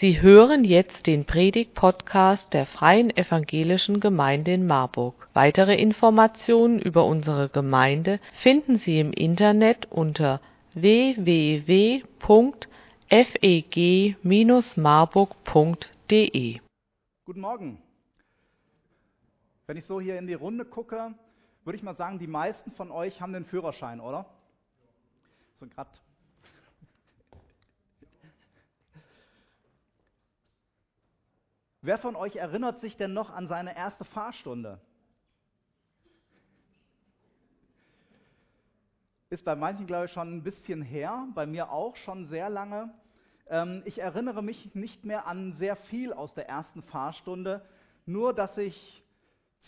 Sie hören jetzt den Predigt-Podcast der Freien Evangelischen Gemeinde in Marburg. Weitere Informationen über unsere Gemeinde finden Sie im Internet unter www.feg-marburg.de. Guten Morgen. Wenn ich so hier in die Runde gucke, würde ich mal sagen, die meisten von euch haben den Führerschein, oder? So gerade Wer von euch erinnert sich denn noch an seine erste Fahrstunde? Ist bei manchen, glaube ich, schon ein bisschen her, bei mir auch schon sehr lange. Ähm, ich erinnere mich nicht mehr an sehr viel aus der ersten Fahrstunde, nur dass ich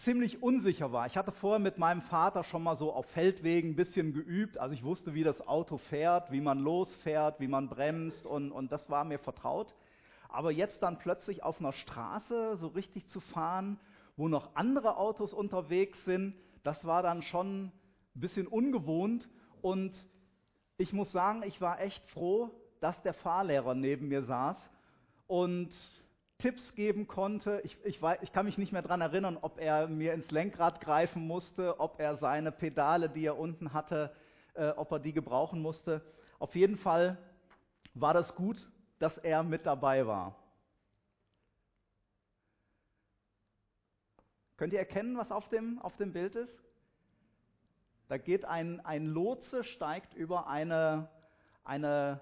ziemlich unsicher war. Ich hatte vorher mit meinem Vater schon mal so auf Feldwegen ein bisschen geübt, also ich wusste, wie das Auto fährt, wie man losfährt, wie man bremst und, und das war mir vertraut. Aber jetzt dann plötzlich auf einer Straße so richtig zu fahren, wo noch andere Autos unterwegs sind, das war dann schon ein bisschen ungewohnt. Und ich muss sagen, ich war echt froh, dass der Fahrlehrer neben mir saß und Tipps geben konnte. Ich, ich, ich kann mich nicht mehr daran erinnern, ob er mir ins Lenkrad greifen musste, ob er seine Pedale, die er unten hatte, äh, ob er die gebrauchen musste. Auf jeden Fall war das gut, dass er mit dabei war. Könnt ihr erkennen, was auf dem, auf dem Bild ist? Da geht ein, ein Lotse, steigt über eine, eine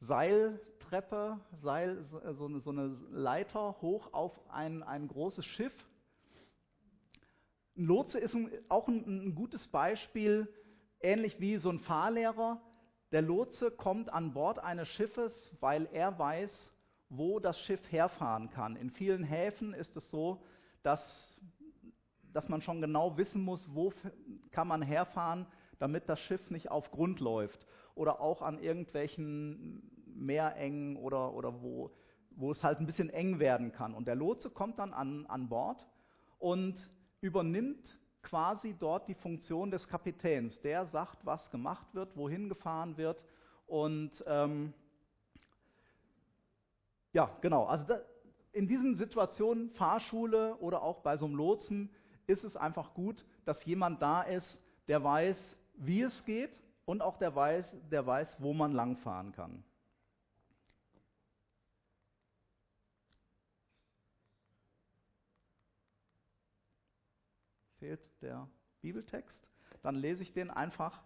Seiltreppe, Seil, so, eine, so eine Leiter hoch auf ein, ein großes Schiff. Ein Lotse ist auch ein, ein gutes Beispiel, ähnlich wie so ein Fahrlehrer, der Lotse kommt an Bord eines Schiffes, weil er weiß, wo das Schiff herfahren kann. In vielen Häfen ist es so, dass, dass man schon genau wissen muss, wo kann man herfahren, damit das Schiff nicht auf Grund läuft. Oder auch an irgendwelchen Meerengen oder, oder wo, wo es halt ein bisschen eng werden kann. Und der Lotse kommt dann an, an Bord und übernimmt quasi dort die Funktion des Kapitäns. Der sagt, was gemacht wird, wohin gefahren wird. Und ähm, ja, genau. Also da, in diesen Situationen, Fahrschule oder auch bei so einem Lotsen, ist es einfach gut, dass jemand da ist, der weiß, wie es geht und auch der weiß, der weiß, wo man langfahren kann. Fehlt der Bibeltext. Dann lese ich den einfach.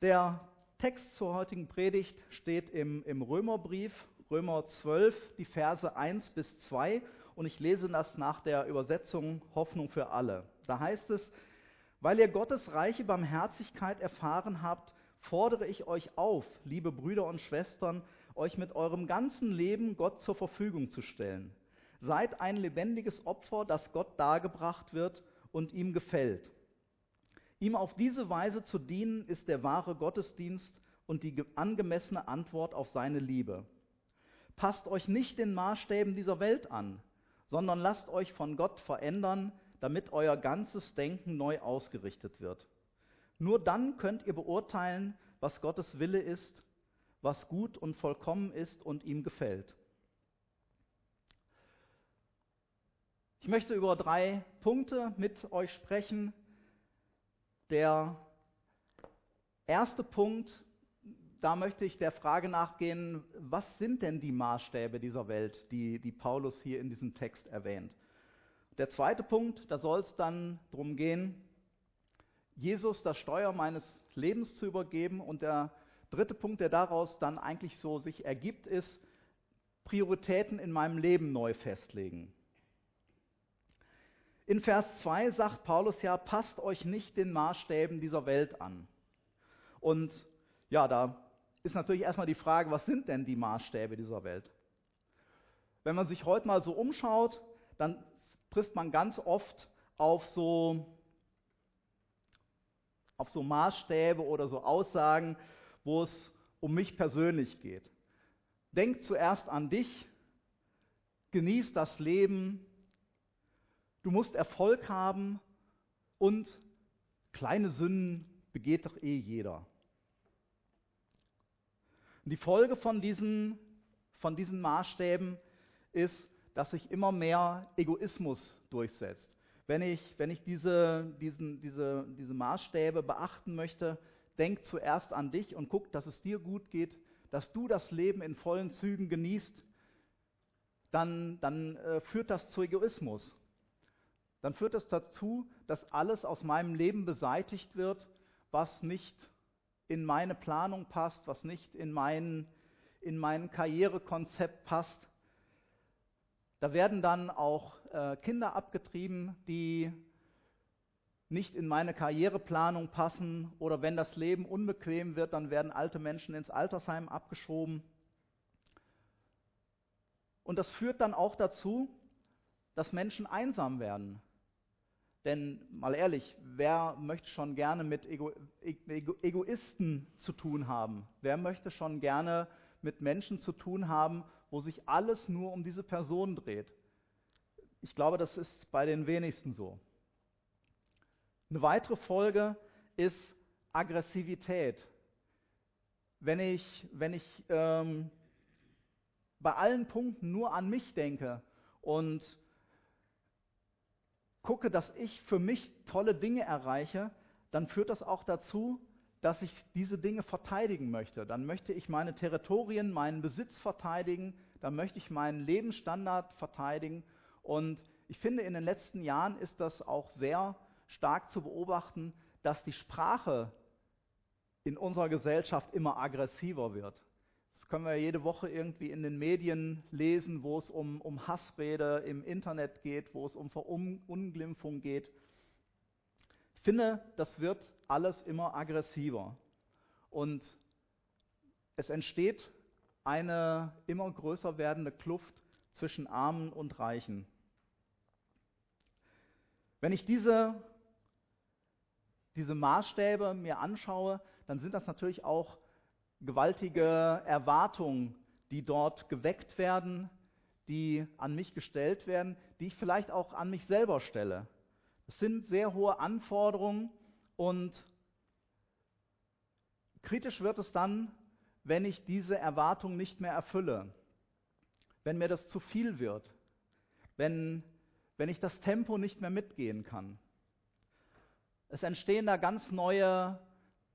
Der Text zur heutigen Predigt steht im, im Römerbrief, Römer 12, die Verse 1 bis 2. Und ich lese das nach der Übersetzung Hoffnung für alle. Da heißt es, weil ihr Gottes reiche Barmherzigkeit erfahren habt, fordere ich euch auf, liebe Brüder und Schwestern, euch mit eurem ganzen Leben Gott zur Verfügung zu stellen. Seid ein lebendiges Opfer, das Gott dargebracht wird und ihm gefällt. Ihm auf diese Weise zu dienen, ist der wahre Gottesdienst und die angemessene Antwort auf seine Liebe. Passt euch nicht den Maßstäben dieser Welt an, sondern lasst euch von Gott verändern, damit euer ganzes Denken neu ausgerichtet wird. Nur dann könnt ihr beurteilen, was Gottes Wille ist, was gut und vollkommen ist und ihm gefällt. Ich möchte über drei Punkte mit euch sprechen. Der erste Punkt, da möchte ich der Frage nachgehen, was sind denn die Maßstäbe dieser Welt, die, die Paulus hier in diesem Text erwähnt. Der zweite Punkt, da soll es dann darum gehen, Jesus das Steuer meines Lebens zu übergeben. Und der dritte Punkt, der daraus dann eigentlich so sich ergibt, ist, Prioritäten in meinem Leben neu festlegen. In Vers 2 sagt Paulus ja, passt euch nicht den Maßstäben dieser Welt an. Und ja, da ist natürlich erstmal die Frage, was sind denn die Maßstäbe dieser Welt? Wenn man sich heute mal so umschaut, dann trifft man ganz oft auf so, auf so Maßstäbe oder so Aussagen, wo es um mich persönlich geht. Denk zuerst an dich, genieß das Leben, du musst Erfolg haben und kleine Sünden begeht doch eh jeder. Und die Folge von diesen, von diesen Maßstäben ist, dass sich immer mehr Egoismus durchsetzt. Wenn ich, wenn ich diese, diesen, diese, diese Maßstäbe beachten möchte, denk zuerst an dich und guck, dass es dir gut geht, dass du das Leben in vollen Zügen genießt, dann, dann äh, führt das zu Egoismus. Dann führt das dazu, dass alles aus meinem Leben beseitigt wird, was nicht in meine Planung passt, was nicht in mein, in mein Karrierekonzept passt. Da werden dann auch äh, Kinder abgetrieben, die nicht in meine Karriereplanung passen oder wenn das Leben unbequem wird, dann werden alte Menschen ins Altersheim abgeschoben. Und das führt dann auch dazu, dass Menschen einsam werden. Denn mal ehrlich, wer möchte schon gerne mit Ego, Ego, Egoisten zu tun haben? Wer möchte schon gerne mit Menschen zu tun haben, wo sich alles nur um diese Person dreht? Ich glaube, das ist bei den wenigsten so. Eine weitere Folge ist Aggressivität. Wenn ich, wenn ich ähm, bei allen Punkten nur an mich denke und gucke, dass ich für mich tolle Dinge erreiche, dann führt das auch dazu, dass ich diese Dinge verteidigen möchte. Dann möchte ich meine Territorien, meinen Besitz verteidigen, dann möchte ich meinen Lebensstandard verteidigen. Und ich finde, in den letzten Jahren ist das auch sehr stark zu beobachten, dass die Sprache in unserer Gesellschaft immer aggressiver wird. Können wir jede Woche irgendwie in den Medien lesen, wo es um, um Hassrede im Internet geht, wo es um Verunglimpfung geht. Ich finde, das wird alles immer aggressiver. Und es entsteht eine immer größer werdende Kluft zwischen Armen und Reichen. Wenn ich diese diese Maßstäbe mir anschaue, dann sind das natürlich auch gewaltige Erwartungen, die dort geweckt werden, die an mich gestellt werden, die ich vielleicht auch an mich selber stelle. Es sind sehr hohe Anforderungen und kritisch wird es dann, wenn ich diese Erwartungen nicht mehr erfülle, wenn mir das zu viel wird, wenn, wenn ich das Tempo nicht mehr mitgehen kann. Es entstehen da ganz neue,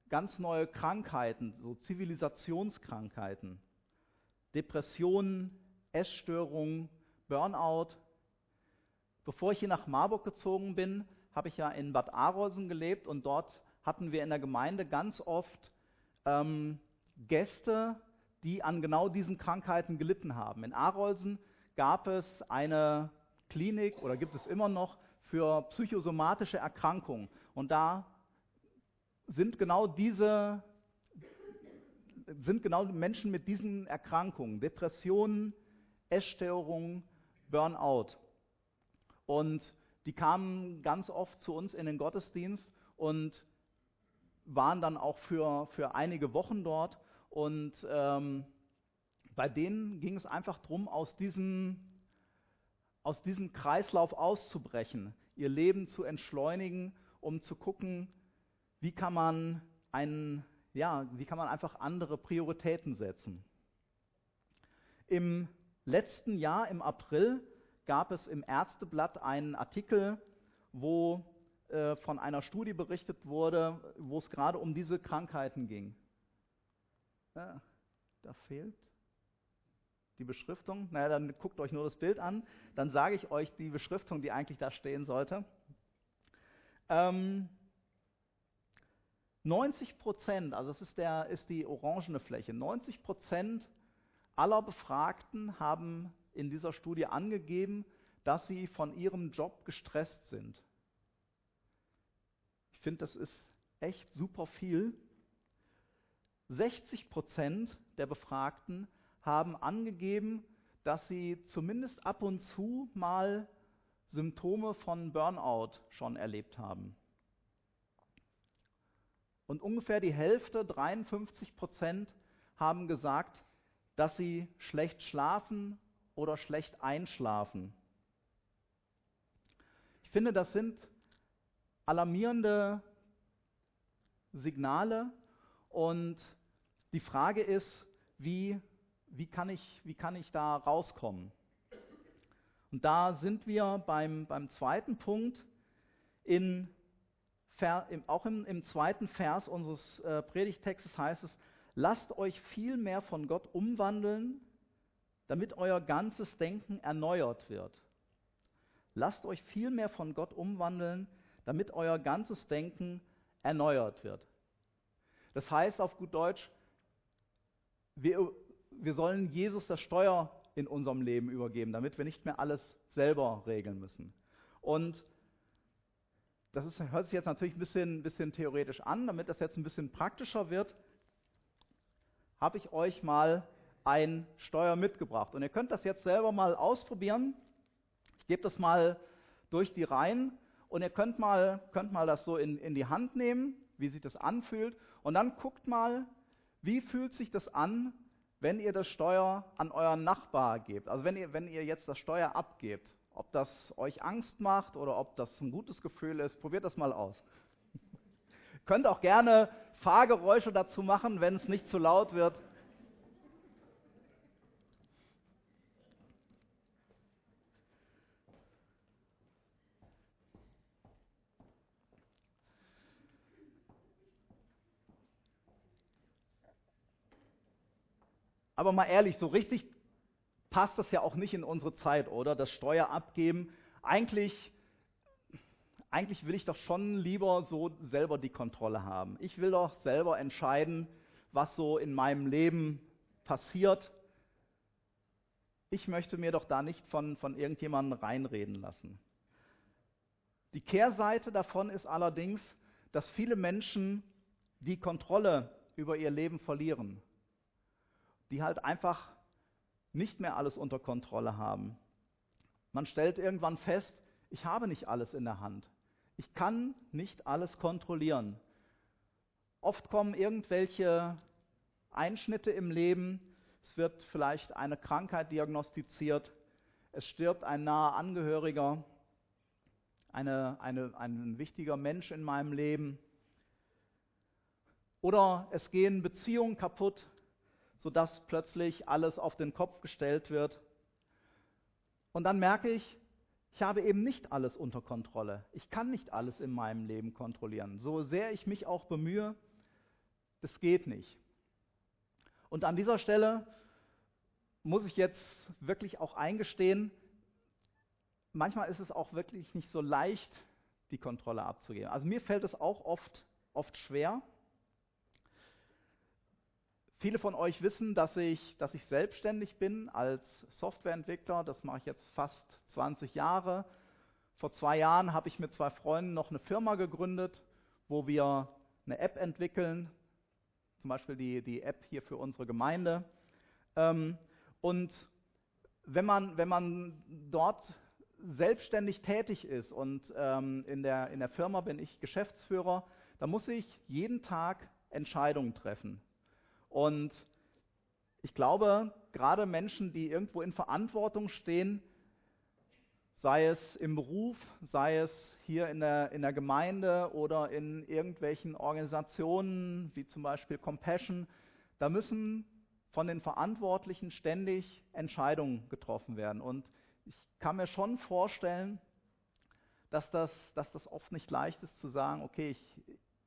ganz neue Krankheiten, so Zivilisationskrankheiten. Depressionen, Essstörungen, Burnout. Bevor ich hier nach Marburg gezogen bin, habe ich ja in Bad Arolsen gelebt und dort hatten wir in der Gemeinde ganz oft ähm, Gäste, die an genau diesen Krankheiten gelitten haben. In Arolsen gab es eine Klinik oder gibt es immer noch für psychosomatische Erkrankungen. Und da sind genau diese sind genau Menschen mit diesen Erkrankungen, Depressionen, Essstörungen, Burnout. Und die kamen ganz oft zu uns in den Gottesdienst und waren dann auch für, für einige Wochen dort. Und ähm, bei denen ging es einfach darum, aus aus diesem Kreislauf auszubrechen ihr Leben zu entschleunigen, um zu gucken, wie kann man einen, ja, wie kann man einfach andere Prioritäten setzen. Im letzten Jahr, im April, gab es im Ärzteblatt einen Artikel, wo äh, von einer Studie berichtet wurde, wo es gerade um diese Krankheiten ging. Ja, da fehlt die Beschriftung? Naja, dann guckt euch nur das Bild an. Dann sage ich euch die Beschriftung, die eigentlich da stehen sollte. Ähm, 90 Prozent, also das ist, der, ist die orangene Fläche, 90 Prozent aller Befragten haben in dieser Studie angegeben, dass sie von ihrem Job gestresst sind. Ich finde, das ist echt super viel. 60 Prozent der Befragten haben angegeben, dass sie zumindest ab und zu mal Symptome von Burnout schon erlebt haben. Und ungefähr die Hälfte, 53 Prozent, haben gesagt, dass sie schlecht schlafen oder schlecht einschlafen. Ich finde, das sind alarmierende Signale und die Frage ist, wie, wie, kann ich, wie kann ich da rauskommen? Und da sind wir beim, beim zweiten Punkt, in, auch im, im, zweiten Vers unseres äh, Predigtextes heißt es, lasst euch viel mehr von Gott umwandeln, damit euer ganzes Denken erneuert wird. Lasst euch viel mehr von Gott umwandeln, damit euer ganzes Denken erneuert wird. Das heißt auf gut Deutsch, wir, wir sollen Jesus das Steuer in unserem Leben übergeben, damit wir nicht mehr alles selber regeln müssen. Und das ist, hört sich jetzt natürlich ein bisschen, bisschen theoretisch an, damit das jetzt ein bisschen praktischer wird, habe ich euch mal ein Steuer mitgebracht. Und ihr könnt das jetzt selber mal ausprobieren. Ich gebe das mal durch die Reihen und ihr könnt mal, könnt mal das so in, in die Hand nehmen, wie sich das anfühlt. Und dann guckt mal, wie fühlt sich das an, wenn ihr das Steuer an euren Nachbar gebt. Also wenn ihr, wenn ihr jetzt das Steuer abgebt. Ob das euch Angst macht oder ob das ein gutes Gefühl ist, probiert das mal aus. Könnt auch gerne Fahrgeräusche dazu machen, wenn es nicht zu laut wird. Aber mal ehrlich, so richtig passt das ja auch nicht in unsere Zeit, oder? Das Steuer abgeben. Eigentlich, eigentlich will ich doch schon lieber so selber die Kontrolle haben. Ich will doch selber entscheiden, was so in meinem Leben passiert. Ich möchte mir doch da nicht von, von irgendjemandem reinreden lassen. Die Kehrseite davon ist allerdings, dass viele Menschen die Kontrolle über ihr Leben verlieren die halt einfach nicht mehr alles unter Kontrolle haben. Man stellt irgendwann fest, ich habe nicht alles in der Hand. Ich kann nicht alles kontrollieren. Oft kommen irgendwelche Einschnitte im Leben. Es wird vielleicht eine Krankheit diagnostiziert. Es stirbt ein naher Angehöriger, eine, eine, ein wichtiger Mensch in meinem Leben. Oder es gehen Beziehungen kaputt sodass plötzlich alles auf den Kopf gestellt wird. Und dann merke ich, ich habe eben nicht alles unter Kontrolle. Ich kann nicht alles in meinem Leben kontrollieren. So sehr ich mich auch bemühe, das geht nicht. Und an dieser Stelle muss ich jetzt wirklich auch eingestehen, manchmal ist es auch wirklich nicht so leicht, die Kontrolle abzugeben. Also mir fällt es auch oft, oft schwer. Viele von euch wissen, dass ich, dass ich selbstständig bin als Softwareentwickler. Das mache ich jetzt fast 20 Jahre. Vor zwei Jahren habe ich mit zwei Freunden noch eine Firma gegründet, wo wir eine App entwickeln, zum Beispiel die, die App hier für unsere Gemeinde. Ähm, und wenn man, wenn man dort selbstständig tätig ist und ähm, in, der, in der Firma bin ich Geschäftsführer, dann muss ich jeden Tag Entscheidungen treffen. Und ich glaube, gerade Menschen, die irgendwo in Verantwortung stehen, sei es im Beruf, sei es hier in der, in der Gemeinde oder in irgendwelchen Organisationen wie zum Beispiel Compassion, da müssen von den Verantwortlichen ständig Entscheidungen getroffen werden. Und ich kann mir schon vorstellen, dass das, dass das oft nicht leicht ist zu sagen, okay, ich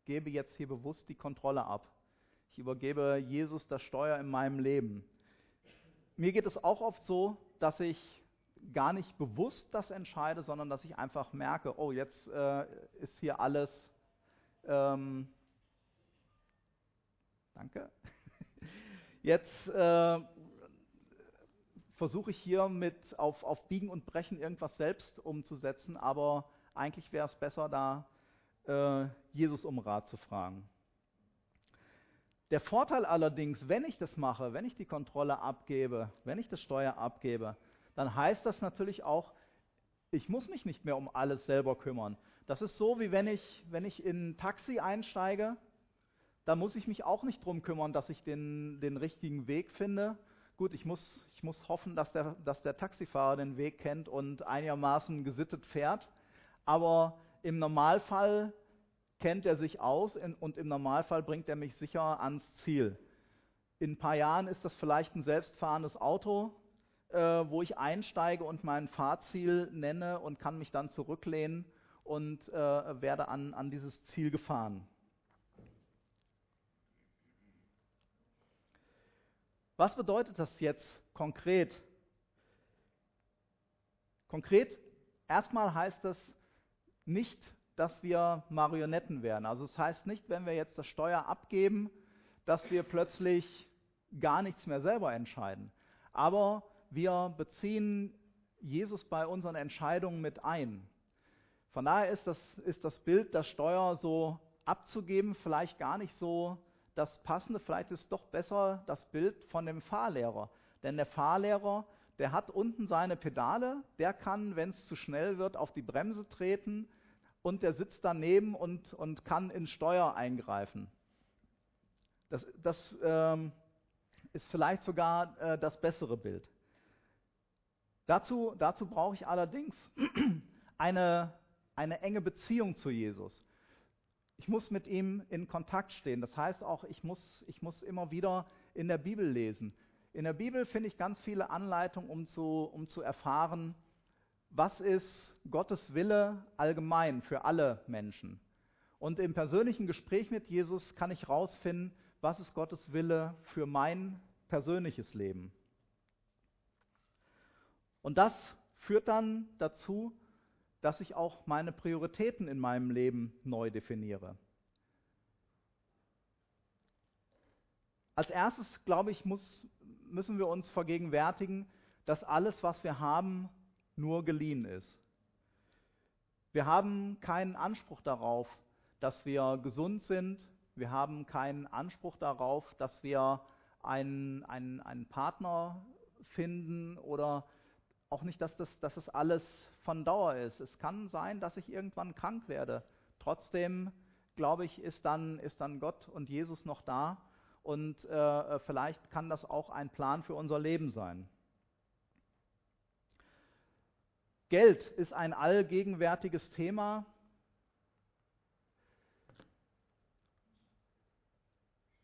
gebe jetzt hier bewusst die Kontrolle ab. Ich übergebe Jesus das Steuer in meinem Leben. Mir geht es auch oft so, dass ich gar nicht bewusst das entscheide, sondern dass ich einfach merke, oh, jetzt äh, ist hier alles. Ähm, danke. Jetzt äh, versuche ich hier mit auf, auf Biegen und Brechen irgendwas selbst umzusetzen, aber eigentlich wäre es besser, da äh, Jesus um Rat zu fragen. Der Vorteil allerdings, wenn ich das mache, wenn ich die Kontrolle abgebe, wenn ich das Steuer abgebe, dann heißt das natürlich auch, ich muss mich nicht mehr um alles selber kümmern. Das ist so, wie wenn ich, wenn ich in ein Taxi einsteige, da muss ich mich auch nicht drum kümmern, dass ich den, den richtigen Weg finde. Gut, ich muss, ich muss hoffen, dass der, dass der Taxifahrer den Weg kennt und einigermaßen gesittet fährt. Aber im Normalfall kennt er sich aus und im Normalfall bringt er mich sicher ans Ziel. In ein paar Jahren ist das vielleicht ein selbstfahrendes Auto, äh, wo ich einsteige und mein Fahrziel nenne und kann mich dann zurücklehnen und äh, werde an, an dieses Ziel gefahren. Was bedeutet das jetzt konkret? Konkret, erstmal heißt es nicht, dass wir Marionetten werden. Also es das heißt nicht, wenn wir jetzt das Steuer abgeben, dass wir plötzlich gar nichts mehr selber entscheiden. Aber wir beziehen Jesus bei unseren Entscheidungen mit ein. Von daher ist das, ist das Bild, das Steuer so abzugeben, vielleicht gar nicht so das Passende. Vielleicht ist doch besser das Bild von dem Fahrlehrer. Denn der Fahrlehrer, der hat unten seine Pedale, der kann, wenn es zu schnell wird, auf die Bremse treten und der sitzt daneben und, und kann ins Steuer eingreifen. Das, das ähm, ist vielleicht sogar äh, das bessere Bild. Dazu, dazu brauche ich allerdings eine, eine enge Beziehung zu Jesus. Ich muss mit ihm in Kontakt stehen. Das heißt auch, ich muss, ich muss immer wieder in der Bibel lesen. In der Bibel finde ich ganz viele Anleitungen, um zu, um zu erfahren, was ist Gottes Wille allgemein für alle Menschen. Und im persönlichen Gespräch mit Jesus kann ich herausfinden, was ist Gottes Wille für mein persönliches Leben. Und das führt dann dazu, dass ich auch meine Prioritäten in meinem Leben neu definiere. Als erstes, glaube ich, muss, müssen wir uns vergegenwärtigen, dass alles, was wir haben, nur geliehen ist. Wir haben keinen Anspruch darauf, dass wir gesund sind. Wir haben keinen Anspruch darauf, dass wir einen, einen, einen Partner finden oder auch nicht, dass das, dass das alles von Dauer ist. Es kann sein, dass ich irgendwann krank werde. Trotzdem, glaube ich, ist dann, ist dann Gott und Jesus noch da und äh, vielleicht kann das auch ein Plan für unser Leben sein. Geld ist ein allgegenwärtiges Thema.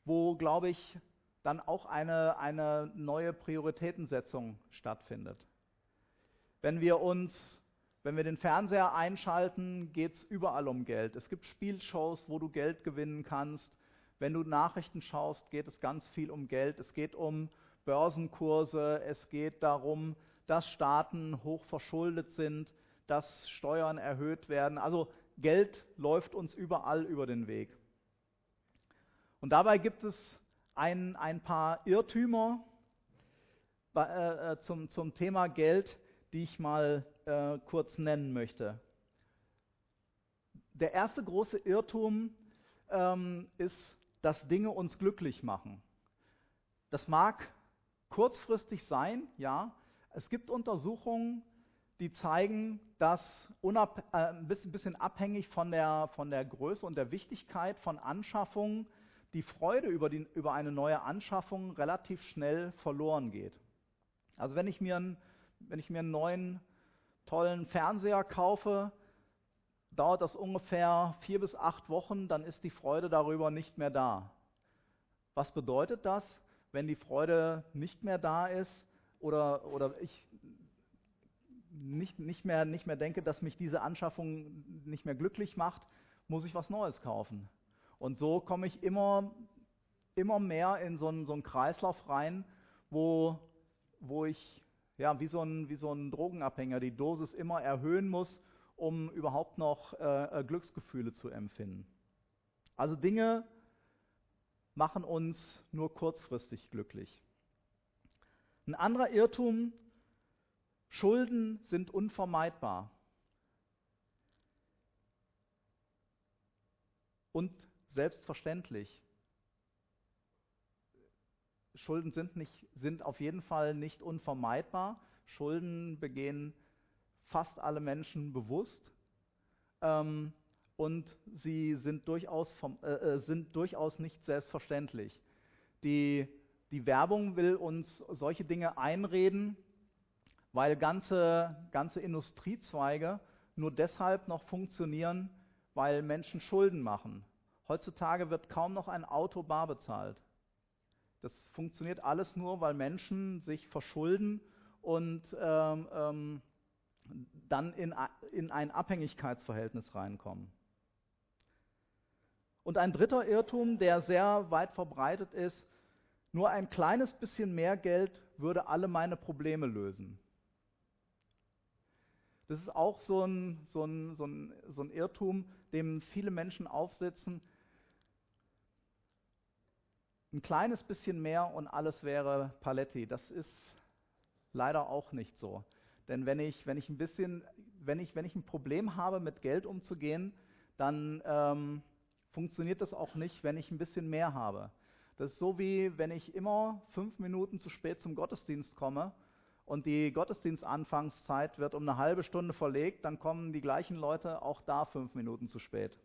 wo, glaube ich, dann auch eine, eine neue Prioritätensetzung stattfindet. Wenn wir uns, wenn wir den Fernseher einschalten, geht es überall um Geld. Es gibt Spielshows, wo du Geld gewinnen kannst. Wenn du Nachrichten schaust, geht es ganz viel um Geld. Es geht um Börsenkurse, es geht darum, dass Staaten hoch verschuldet sind, dass Steuern erhöht werden. Also Geld läuft uns überall über den Weg. Und dabei gibt es ein, ein paar Irrtümer äh, äh, zum, zum Thema Geld, die ich mal äh, kurz nennen möchte. Der erste große Irrtum ähm, ist, dass Dinge uns glücklich machen. Das mag kurzfristig sein, ja. Es gibt Untersuchungen, die zeigen, dass unab, äh, ein bisschen abhängig von der, von der Größe und der Wichtigkeit von Anschaffungen die Freude über, die, über eine neue Anschaffung relativ schnell verloren geht. Also wenn ich mir einen wenn ich mir einen neuen, tollen Fernseher kaufe, dauert das ungefähr vier bis acht Wochen, dann ist die Freude darüber nicht mehr da. Was bedeutet das, wenn die Freude nicht mehr da ist oder, oder ich nicht, nicht, mehr, nicht mehr denke, dass mich diese Anschaffung nicht mehr glücklich macht, muss ich was Neues kaufen. Und so komme ich immer, immer mehr in so einen, so einen Kreislauf rein, wo, wo ich ja, wie, so ein, wie so ein Drogenabhänger die Dosis immer erhöhen muss, um überhaupt noch äh, äh, Glücksgefühle zu empfinden. Also Dinge machen uns nur kurzfristig glücklich. Ein anderer Irrtum, Schulden sind unvermeidbar. Und selbstverständlich. Schulden sind, nicht, sind auf jeden Fall nicht unvermeidbar. Schulden begehen fast alle Menschen bewusst. Ähm, und sie sind durchaus, vom, äh, äh, sind durchaus nicht selbstverständlich. Die, die Werbung will uns solche Dinge einreden, weil ganze, ganze Industriezweige nur deshalb noch funktionieren, weil Menschen Schulden machen. Heutzutage wird kaum noch ein Auto bar bezahlt. Das funktioniert alles nur, weil Menschen sich verschulden und ähm, ähm, dann in, in ein Abhängigkeitsverhältnis reinkommen. Und ein dritter Irrtum, der sehr weit verbreitet ist, nur ein kleines bisschen mehr Geld würde alle meine Probleme lösen. Das ist auch so ein, so ein, so ein, so ein Irrtum, dem viele Menschen aufsitzen. Ein kleines bisschen mehr und alles wäre Paletti. Das ist leider auch nicht so. Denn wenn ich, wenn ich ein bisschen, wenn ich, wenn ich ein Problem habe, mit Geld umzugehen, dann ähm, funktioniert das auch nicht, wenn ich ein bisschen mehr habe. Das ist so wie, wenn ich immer fünf Minuten zu spät zum Gottesdienst komme und die Gottesdienstanfangszeit wird um eine halbe Stunde verlegt, dann kommen die gleichen Leute auch da fünf Minuten zu spät.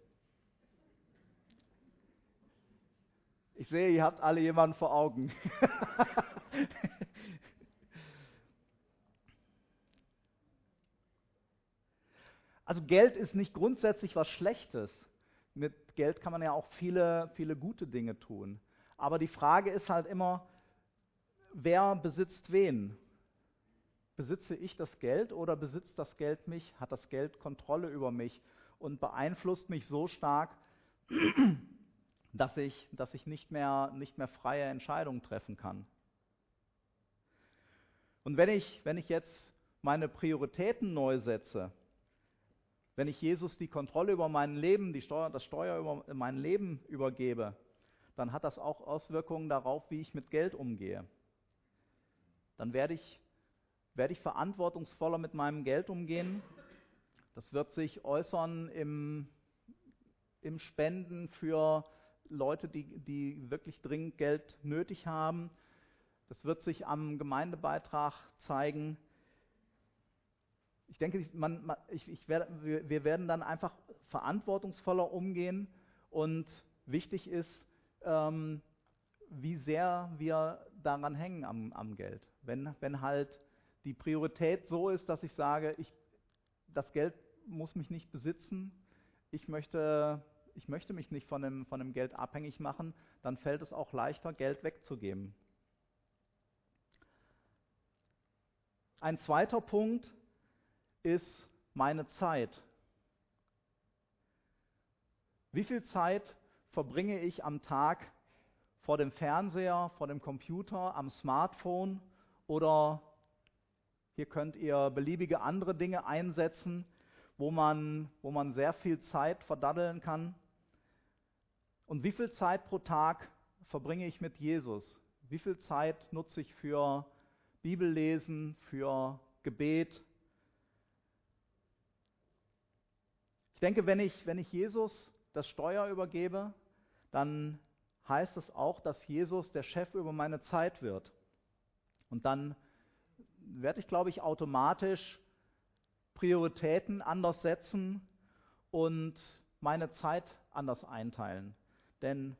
Ich sehe, ihr habt alle jemanden vor Augen. also Geld ist nicht grundsätzlich was Schlechtes. Mit Geld kann man ja auch viele, viele gute Dinge tun. Aber die Frage ist halt immer, wer besitzt wen? Besitze ich das Geld oder besitzt das Geld mich? Hat das Geld Kontrolle über mich und beeinflusst mich so stark, dass ich, dass ich nicht, mehr, nicht mehr freie Entscheidungen treffen kann? Und wenn ich, wenn ich jetzt meine Prioritäten neu setze, wenn ich Jesus die Kontrolle über mein Leben, die Steuer, das Steuer über mein Leben übergebe, dann hat das auch Auswirkungen darauf, wie ich mit Geld umgehe. Dann werde ich, werde ich verantwortungsvoller mit meinem Geld umgehen. Das wird sich äußern im, im Spenden für Leute, die, die wirklich dringend Geld nötig haben. Das wird sich am Gemeindebeitrag zeigen. Ich denke, man, ich, ich werde, wir werden dann einfach verantwortungsvoller umgehen und wichtig ist, ähm, wie sehr wir daran hängen am, am Geld. Wenn, wenn halt die Priorität so ist, dass ich sage, ich, das Geld muss mich nicht besitzen, ich möchte, ich möchte mich nicht von dem, von dem Geld abhängig machen, dann fällt es auch leichter, Geld wegzugeben. Ein zweiter Punkt ist meine Zeit. Wie viel Zeit verbringe ich am Tag vor dem Fernseher, vor dem Computer, am Smartphone oder hier könnt ihr beliebige andere Dinge einsetzen, wo man, wo man sehr viel Zeit verdaddeln kann. Und wie viel Zeit pro Tag verbringe ich mit Jesus? Wie viel Zeit nutze ich für Bibellesen, für Gebet? Ich denke, wenn ich, wenn ich Jesus das Steuer übergebe, dann heißt es auch, dass Jesus der Chef über meine Zeit wird. Und dann werde ich, glaube ich, automatisch Prioritäten anders setzen und meine Zeit anders einteilen. Denn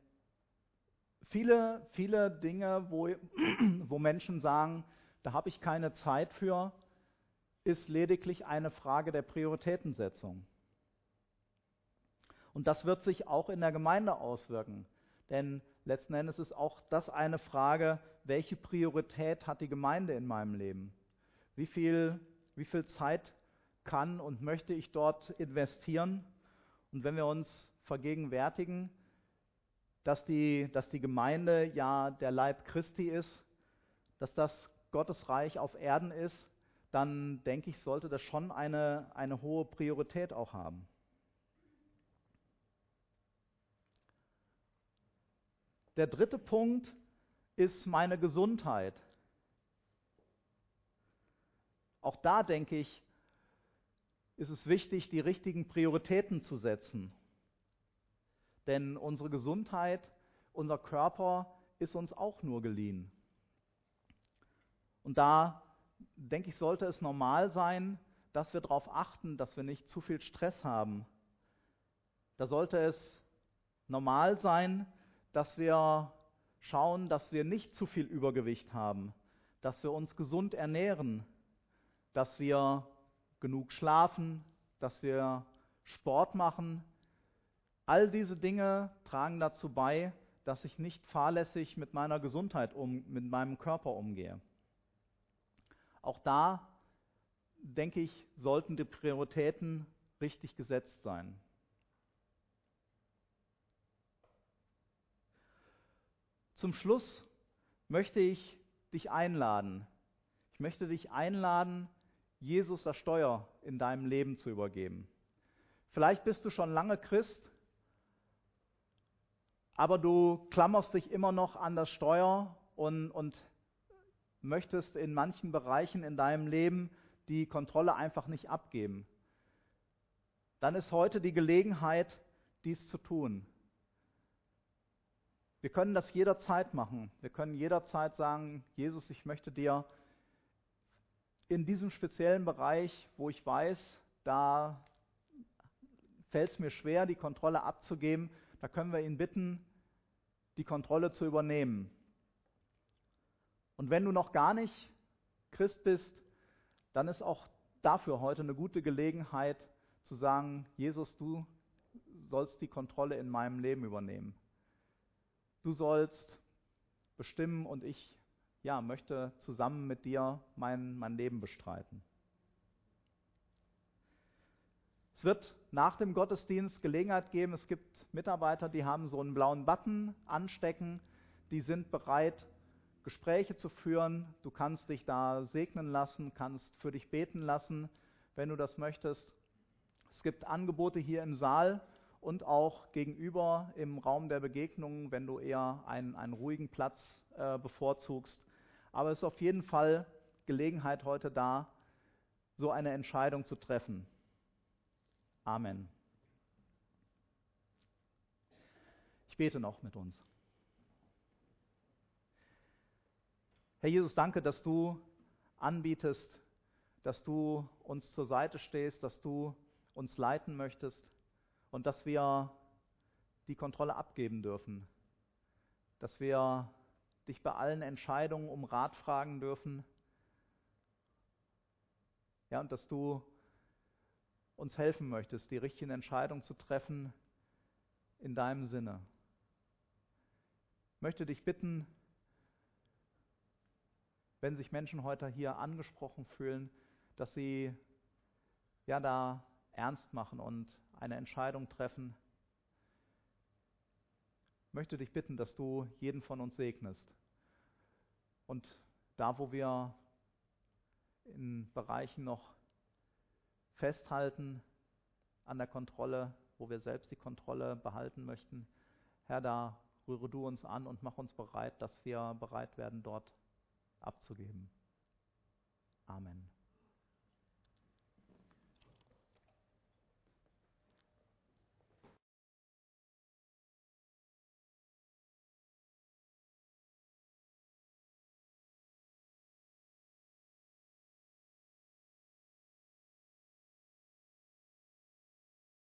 viele, viele Dinge, wo, wo Menschen sagen, da habe ich keine Zeit für, ist lediglich eine Frage der Prioritätensetzung. Und das wird sich auch in der Gemeinde auswirken. Denn letzten Endes ist auch das eine Frage, welche Priorität hat die Gemeinde in meinem Leben? Wie viel, wie viel Zeit kann und möchte ich dort investieren? Und wenn wir uns vergegenwärtigen, dass die, dass die Gemeinde ja der Leib Christi ist, dass das Gottes Reich auf Erden ist, dann denke ich, sollte das schon eine, eine hohe Priorität auch haben. Der dritte Punkt ist meine Gesundheit. Auch da denke ich, ist es wichtig, die richtigen Prioritäten zu setzen. Denn unsere Gesundheit, unser Körper ist uns auch nur geliehen. Und da denke ich, sollte es normal sein, dass wir darauf achten, dass wir nicht zu viel Stress haben. Da sollte es normal sein, dass wir schauen, dass wir nicht zu viel Übergewicht haben, dass wir uns gesund ernähren, dass wir genug schlafen, dass wir Sport machen. All diese Dinge tragen dazu bei, dass ich nicht fahrlässig mit meiner Gesundheit um, mit meinem Körper umgehe. Auch da, denke ich, sollten die Prioritäten richtig gesetzt sein. Zum Schluss möchte ich dich einladen. Ich möchte dich einladen, Jesus das Steuer in deinem Leben zu übergeben. Vielleicht bist du schon lange Christ, aber du klammerst dich immer noch an das Steuer und, und möchtest in manchen Bereichen in deinem Leben die Kontrolle einfach nicht abgeben. Dann ist heute die Gelegenheit, dies zu tun. Wir können das jederzeit machen. Wir können jederzeit sagen, Jesus, ich möchte dir in diesem speziellen Bereich, wo ich weiß, da fällt es mir schwer, die Kontrolle abzugeben, da können wir ihn bitten, die Kontrolle zu übernehmen. Und wenn du noch gar nicht Christ bist, dann ist auch dafür heute eine gute Gelegenheit zu sagen, Jesus, du sollst die Kontrolle in meinem Leben übernehmen. Du sollst bestimmen und ich ja, möchte zusammen mit dir mein, mein Leben bestreiten. Es wird nach dem Gottesdienst Gelegenheit geben. Es gibt Mitarbeiter, die haben so einen blauen Button anstecken. Die sind bereit, Gespräche zu führen. Du kannst dich da segnen lassen, kannst für dich beten lassen, wenn du das möchtest. Es gibt Angebote hier im Saal und auch gegenüber im Raum der Begegnungen, wenn du eher einen, einen ruhigen Platz äh, bevorzugst. Aber es ist auf jeden Fall Gelegenheit heute da, so eine Entscheidung zu treffen. Amen. Ich bete noch mit uns. Herr Jesus, danke, dass du anbietest, dass du uns zur Seite stehst, dass du uns leiten möchtest und dass wir die Kontrolle abgeben dürfen, dass wir dich bei allen Entscheidungen um Rat fragen dürfen. Ja, und dass du uns helfen möchtest, die richtigen Entscheidungen zu treffen in deinem Sinne. Ich möchte dich bitten, wenn sich Menschen heute hier angesprochen fühlen, dass sie ja da ernst machen und eine Entscheidung treffen. Ich möchte dich bitten, dass du jeden von uns segnest. Und da, wo wir in Bereichen noch festhalten an der Kontrolle, wo wir selbst die Kontrolle behalten möchten, Herr, da rühre du uns an und mach uns bereit, dass wir bereit werden, dort abzugeben. Amen.